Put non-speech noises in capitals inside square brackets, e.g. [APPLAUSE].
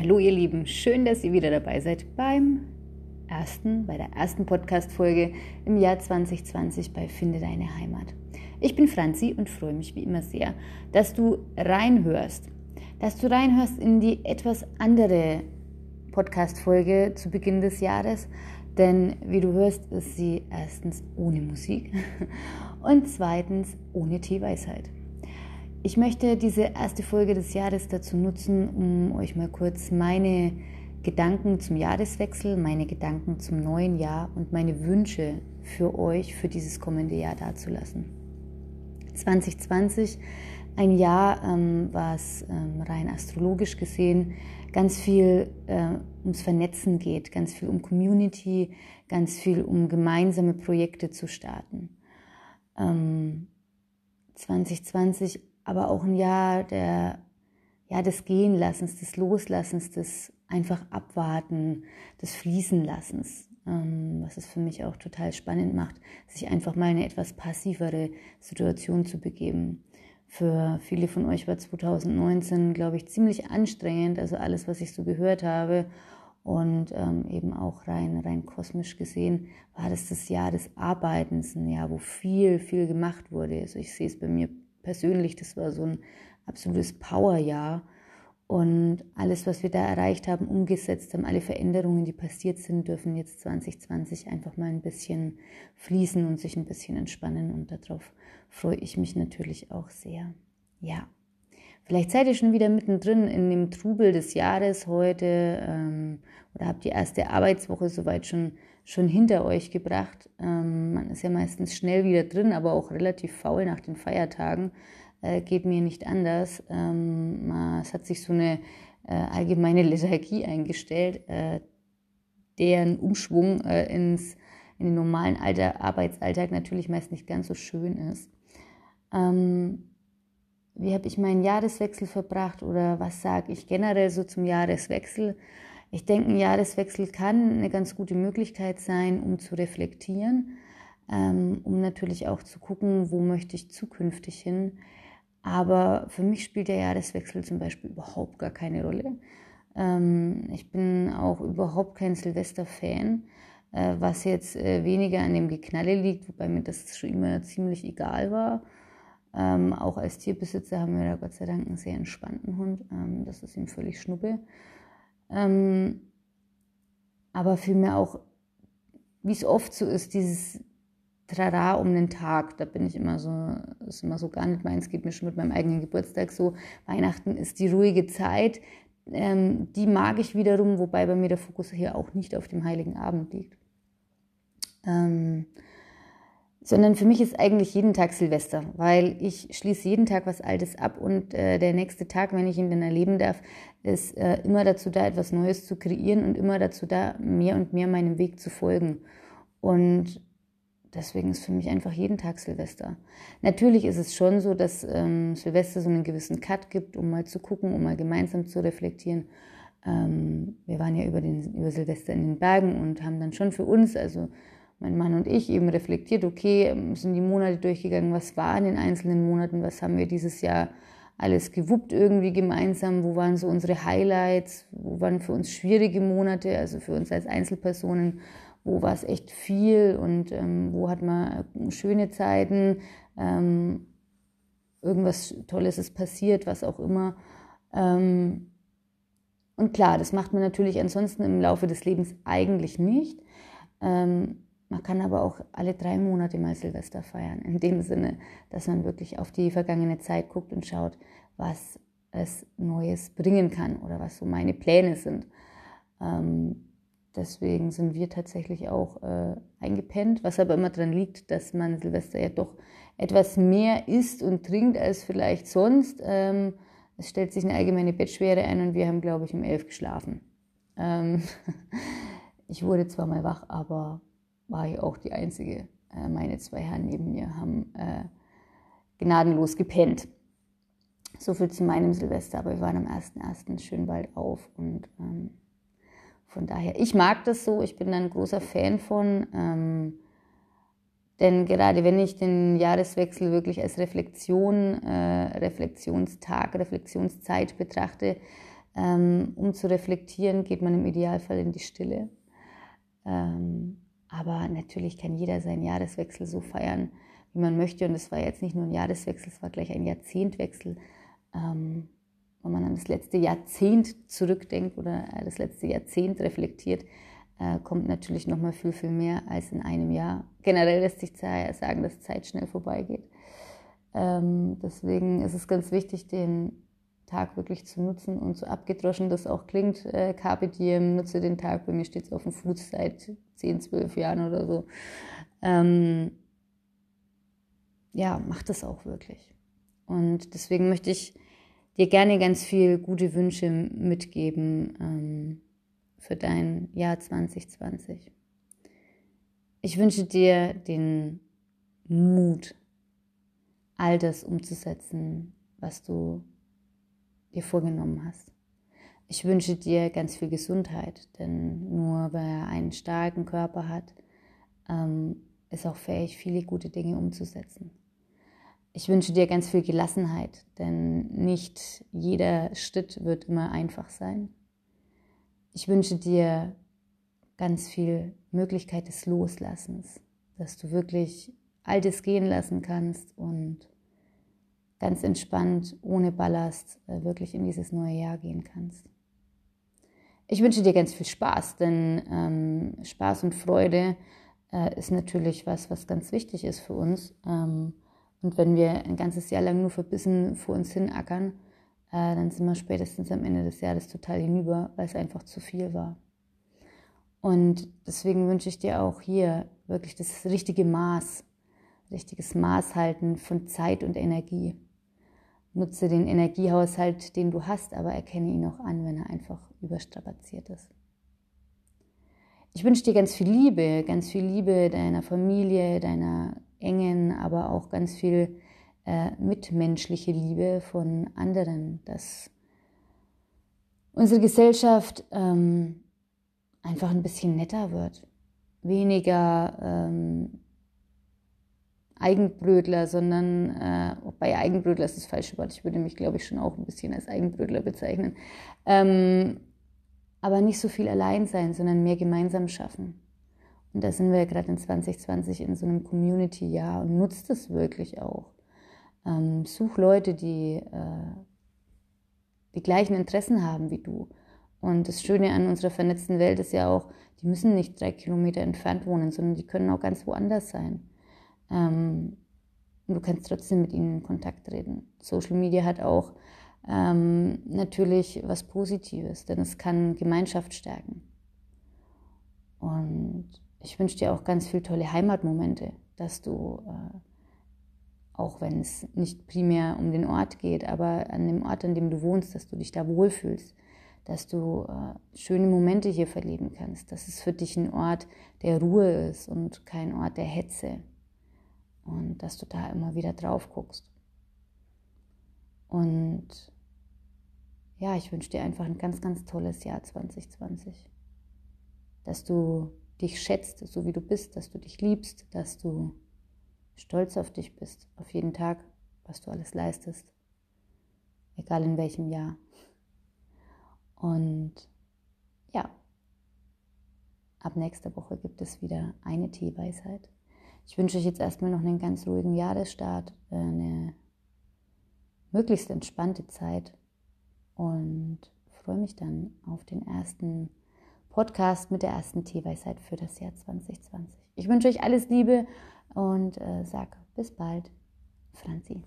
Hallo ihr Lieben, schön, dass ihr wieder dabei seid beim ersten, bei der ersten Podcast-Folge im Jahr 2020 bei Finde deine Heimat. Ich bin Franzi und freue mich wie immer sehr, dass du reinhörst, dass du reinhörst in die etwas andere Podcast-Folge zu Beginn des Jahres, denn wie du hörst, ist sie erstens ohne Musik [LAUGHS] und zweitens ohne Teeweisheit. Ich möchte diese erste Folge des Jahres dazu nutzen, um euch mal kurz meine Gedanken zum Jahreswechsel, meine Gedanken zum neuen Jahr und meine Wünsche für euch für dieses kommende Jahr dazulassen. 2020, ein Jahr, ähm, was ähm, rein astrologisch gesehen ganz viel äh, ums Vernetzen geht, ganz viel um Community, ganz viel um gemeinsame Projekte zu starten. Ähm, 2020 aber auch ein Jahr der, ja, des Gehenlassens, des Loslassens, des einfach Abwarten, des Fließenlassens, ähm, was es für mich auch total spannend macht, sich einfach mal in eine etwas passivere Situation zu begeben. Für viele von euch war 2019, glaube ich, ziemlich anstrengend, also alles, was ich so gehört habe. Und ähm, eben auch rein, rein kosmisch gesehen war das das Jahr des Arbeitens, ein Jahr, wo viel, viel gemacht wurde. Also ich sehe es bei mir persönlich, das war so ein absolutes Powerjahr. Und alles, was wir da erreicht haben, umgesetzt haben, alle Veränderungen, die passiert sind, dürfen jetzt 2020 einfach mal ein bisschen fließen und sich ein bisschen entspannen. Und darauf freue ich mich natürlich auch sehr. Ja, vielleicht seid ihr schon wieder mittendrin in dem Trubel des Jahres heute ähm, oder habt die erste Arbeitswoche soweit schon, schon hinter euch gebracht. Ähm, man ist ja meistens schnell wieder drin, aber auch relativ faul nach den Feiertagen. Äh, geht mir nicht anders. Ähm, es hat sich so eine äh, allgemeine Lethargie eingestellt, äh, deren Umschwung äh, ins, in den normalen Alter, Arbeitsalltag natürlich meist nicht ganz so schön ist. Ähm, wie habe ich meinen Jahreswechsel verbracht oder was sage ich generell so zum Jahreswechsel? Ich denke, ein Jahreswechsel kann eine ganz gute Möglichkeit sein, um zu reflektieren, ähm, um natürlich auch zu gucken, wo möchte ich zukünftig hin. Aber für mich spielt der Jahreswechsel zum Beispiel überhaupt gar keine Rolle. Ähm, ich bin auch überhaupt kein Silvester-Fan, äh, was jetzt äh, weniger an dem Geknalle liegt, wobei mir das schon immer ziemlich egal war. Ähm, auch als Tierbesitzer haben wir da Gott sei Dank einen sehr entspannten Hund. Ähm, das ist ihm völlig schnuppe. Ähm, aber vielmehr auch, wie es oft so ist, dieses Trara um den Tag, da bin ich immer so, ist immer so gar nicht meins, geht mir schon mit meinem eigenen Geburtstag so. Weihnachten ist die ruhige Zeit, ähm, die mag ich wiederum, wobei bei mir der Fokus hier auch nicht auf dem Heiligen Abend liegt. Ähm, sondern für mich ist eigentlich jeden Tag Silvester, weil ich schließe jeden Tag was Altes ab und äh, der nächste Tag, wenn ich ihn dann erleben darf, ist äh, immer dazu da, etwas Neues zu kreieren und immer dazu da, mehr und mehr meinem Weg zu folgen. Und deswegen ist für mich einfach jeden Tag Silvester. Natürlich ist es schon so, dass ähm, Silvester so einen gewissen Cut gibt, um mal zu gucken, um mal gemeinsam zu reflektieren. Ähm, wir waren ja über, den, über Silvester in den Bergen und haben dann schon für uns, also mein Mann und ich eben reflektiert, okay, ähm, sind die Monate durchgegangen, was war in den einzelnen Monaten, was haben wir dieses Jahr alles gewuppt irgendwie gemeinsam, wo waren so unsere Highlights, wo waren für uns schwierige Monate, also für uns als Einzelpersonen, wo war es echt viel und ähm, wo hat man schöne Zeiten, ähm, irgendwas Tolles ist passiert, was auch immer. Ähm, und klar, das macht man natürlich ansonsten im Laufe des Lebens eigentlich nicht. Ähm, man kann aber auch alle drei Monate mal Silvester feiern, in dem Sinne, dass man wirklich auf die vergangene Zeit guckt und schaut, was es Neues bringen kann oder was so meine Pläne sind. Ähm, deswegen sind wir tatsächlich auch äh, eingepennt, was aber immer daran liegt, dass man Silvester ja doch etwas mehr isst und trinkt als vielleicht sonst. Ähm, es stellt sich eine allgemeine Bettschwere ein und wir haben, glaube ich, um elf geschlafen. Ähm, [LAUGHS] ich wurde zwar mal wach, aber war ich auch die Einzige. Äh, meine zwei Herren neben mir haben äh, gnadenlos gepennt. So viel zu meinem Silvester, aber wir waren am 1.1. schön bald auf und ähm, von daher, ich mag das so, ich bin ein großer Fan von, ähm, denn gerade wenn ich den Jahreswechsel wirklich als Reflexion, äh, Reflexionstag, Reflexionszeit betrachte, Ähm, um zu reflektieren, geht man im Idealfall in die Stille. Ähm, aber natürlich kann jeder seinen Jahreswechsel so feiern, wie man möchte. Und es war jetzt nicht nur ein Jahreswechsel, es war gleich ein Jahrzehntwechsel. Ähm, wenn man an das letzte Jahrzehnt zurückdenkt oder das letzte Jahrzehnt reflektiert, äh, kommt natürlich noch mal viel, viel mehr als in einem Jahr. Generell lässt sich sagen, dass Zeit schnell vorbeigeht. Ähm, deswegen ist es ganz wichtig, den Tag wirklich zu nutzen und so abgedroschen das auch klingt. Äh, Carpe diem, nutze den Tag. Bei mir steht es auf dem Fuß seit 10, 12 Jahren oder so. Ähm, ja, mach das auch wirklich. Und deswegen möchte ich dir gerne ganz viel gute Wünsche mitgeben ähm, für dein Jahr 2020. Ich wünsche dir den Mut, all das umzusetzen, was du dir vorgenommen hast. Ich wünsche dir ganz viel Gesundheit, denn nur wer einen starken Körper hat, ähm, ist auch fähig, viele gute Dinge umzusetzen. Ich wünsche dir ganz viel Gelassenheit, denn nicht jeder Schritt wird immer einfach sein. Ich wünsche dir ganz viel Möglichkeit des Loslassens, dass du wirklich all das gehen lassen kannst und ganz entspannt, ohne Ballast, äh, wirklich in dieses neue Jahr gehen kannst. Ich wünsche dir ganz viel Spaß, denn ähm, Spaß und Freude äh, ist natürlich was, was ganz wichtig ist für uns. Ähm, und wenn wir ein ganzes Jahr lang nur verbissen vor uns hin ackern, äh, dann sind wir spätestens am Ende des Jahres total hinüber, weil es einfach zu viel war. Und deswegen wünsche ich dir auch hier wirklich das richtige Maß, richtiges Maß halten von Zeit und Energie. Nutze den Energiehaushalt, den du hast, aber erkenne ihn auch an, wenn er einfach überstrapaziert ist. Ich wünsche dir ganz viel Liebe, ganz viel Liebe deiner Familie, deiner engen, aber auch ganz viel äh, mitmenschliche Liebe von anderen, dass unsere Gesellschaft ähm, einfach ein bisschen netter wird, weniger ähm, Eigenbrötler, sondern äh, bei Eigenbrötler ist das falsche Wort. Ich würde mich, glaube ich, schon auch ein bisschen als Eigenbrötler bezeichnen. Ähm, aber nicht so viel allein sein, sondern mehr gemeinsam schaffen. Und da sind wir ja gerade in 2020 in so einem Community-Jahr und nutzt es wirklich auch. Ähm, such Leute, die äh, die gleichen Interessen haben wie du. Und das Schöne an unserer vernetzten Welt ist ja auch, die müssen nicht drei Kilometer entfernt wohnen, sondern die können auch ganz woanders sein. Ähm, du kannst trotzdem mit ihnen in Kontakt treten. Social Media hat auch ähm, natürlich was Positives, denn es kann Gemeinschaft stärken. Und ich wünsche dir auch ganz viele tolle Heimatmomente, dass du, äh, auch wenn es nicht primär um den Ort geht, aber an dem Ort, an dem du wohnst, dass du dich da wohlfühlst, dass du äh, schöne Momente hier verleben kannst, dass es für dich ein Ort der Ruhe ist und kein Ort der Hetze und dass du da immer wieder drauf guckst. Und ja, ich wünsche dir einfach ein ganz, ganz tolles Jahr 2020. Dass du dich schätzt, so wie du bist, dass du dich liebst, dass du stolz auf dich bist, auf jeden Tag, was du alles leistest, egal in welchem Jahr. Und ja, ab nächster Woche gibt es wieder eine Teeweisheit. Ich wünsche euch jetzt erstmal noch einen ganz ruhigen Jahresstart, äh, eine möglichst entspannte Zeit und freue mich dann auf den ersten Podcast mit der ersten Teeweisheit für das Jahr 2020. Ich wünsche euch alles Liebe und äh, sage bis bald, Franzi.